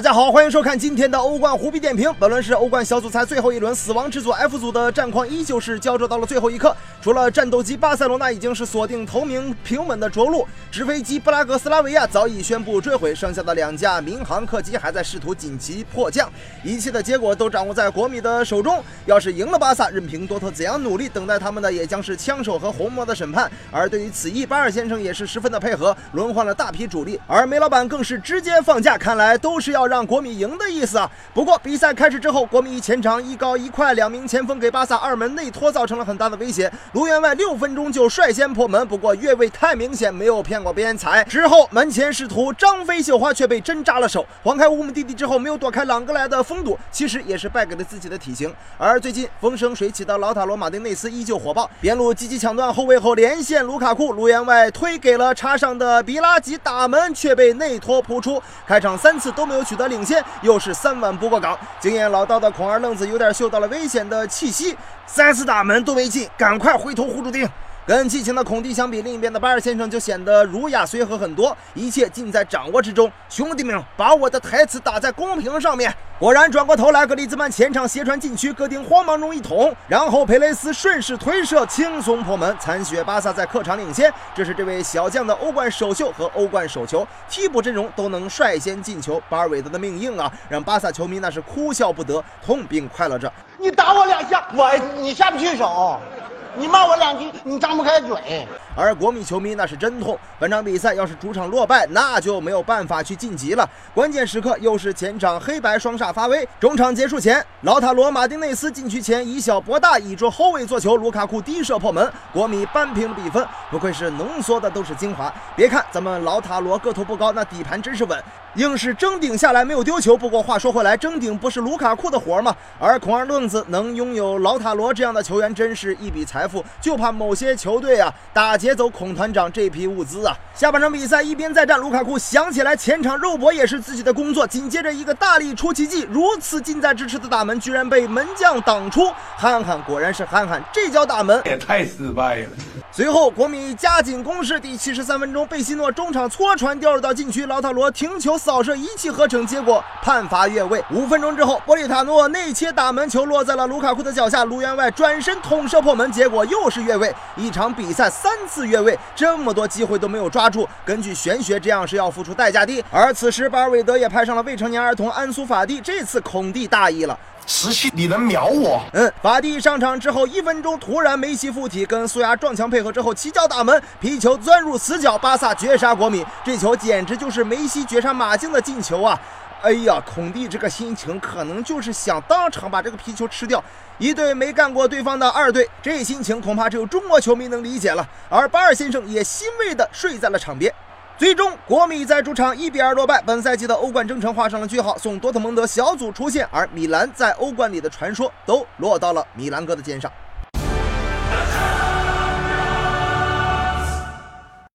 大家好，欢迎收看今天的欧冠虎皮点评。本轮是欧冠小组赛最后一轮，死亡之组 F 组的战况依旧是胶着到了最后一刻。除了战斗机巴塞罗那已经是锁定头名平稳的着陆，直飞机布拉格斯拉维亚早已宣布坠毁，剩下的两架民航客机还在试图紧急迫降。一切的结果都掌握在国米的手中。要是赢了巴萨，任凭多特怎样努力，等待他们的也将是枪手和红魔的审判。而对于此役，巴尔先生也是十分的配合，轮换了大批主力，而梅老板更是直接放假，看来都是要。让国米赢的意思啊！不过比赛开始之后，国米一前场一高一快，两名前锋给巴萨二门内托造成了很大的威胁。卢员外六分钟就率先破门，不过越位太明显，没有骗过边裁。之后门前试图张飞绣花，却被针扎了手。晃开乌姆蒂蒂之后，没有躲开朗格莱的封堵，其实也是败给了自己的体型。而最近风生水起的劳塔罗马丁内斯依旧火爆，边路积极抢断后卫后连线卢卡库，卢员外推给了插上的比拉吉打门，却被内托扑出。开场三次都没有。取得领先，又是三碗不过岗。经验老道的孔二愣子有点嗅到了危险的气息，三次打门都没进，赶快回头护住丁。跟激情的孔蒂相比，另一边的巴尔先生就显得儒雅随和很多，一切尽在掌握之中。兄弟们，把我的台词打在公屏上面。果然，转过头来，格里兹曼前场斜传禁区，戈丁慌忙中一捅，然后佩雷斯顺势推射，轻松破门。残血巴萨在客场领先，这是这位小将的欧冠首秀和欧冠首球，替补阵容都能率先进球。巴尔韦德的命硬啊，让巴萨球迷那是哭笑不得，痛并快乐着。你打我两下，我你下不去手。你骂我两句，你张不开嘴。而国米球迷那是真痛。本场比赛要是主场落败，那就没有办法去晋级了。关键时刻又是前场黑白双煞发威。中场结束前，老塔罗马丁内斯禁区前以小博大，倚着后卫做球，卢卡库低射破门，国米扳平了比分。不愧是浓缩的都是精华。别看咱们老塔罗个头不高，那底盘真是稳，硬是争顶下来没有丢球。不过话说回来，争顶不是卢卡库的活吗？而孔二愣子能拥有老塔罗这样的球员，真是一笔。财富就怕某些球队啊打劫走孔团长这批物资啊！下半场比赛一边再战，卢卡库想起来前场肉搏也是自己的工作，紧接着一个大力出奇迹，如此近在咫尺的大门居然被门将挡出。憨憨果然是憨憨，这脚大门也太失败了。随后国米加紧攻势，第七十三分钟，贝西诺中场搓传掉入到禁区，劳塔罗停球扫射一气呵成，结果判罚越位。五分钟之后，波利塔诺内切打门球落在了卢卡库的脚下，卢员外转身捅射破门，结果又是越位，一场比赛三次越位，这么多机会都没有抓住。根据玄学，这样是要付出代价的。而此时，巴尔韦德也派上了未成年儿童安苏法蒂，这次孔蒂大意了。十七，你能秒我？嗯，法蒂上场之后一分钟，突然梅西附体，跟苏亚撞墙配合之后，起脚打门，皮球钻入死角，巴萨绝杀国米。这球简直就是梅西绝杀马竞的进球啊！哎呀，孔蒂这个心情可能就是想当场把这个皮球吃掉。一队没干过对方的二队，这心情恐怕只有中国球迷能理解了。而巴尔先生也欣慰地睡在了场边。最终，国米在主场一比二落败，本赛季的欧冠征程画上了句号，送多特蒙德小组出线，而米兰在欧冠里的传说都落到了米兰哥的肩上。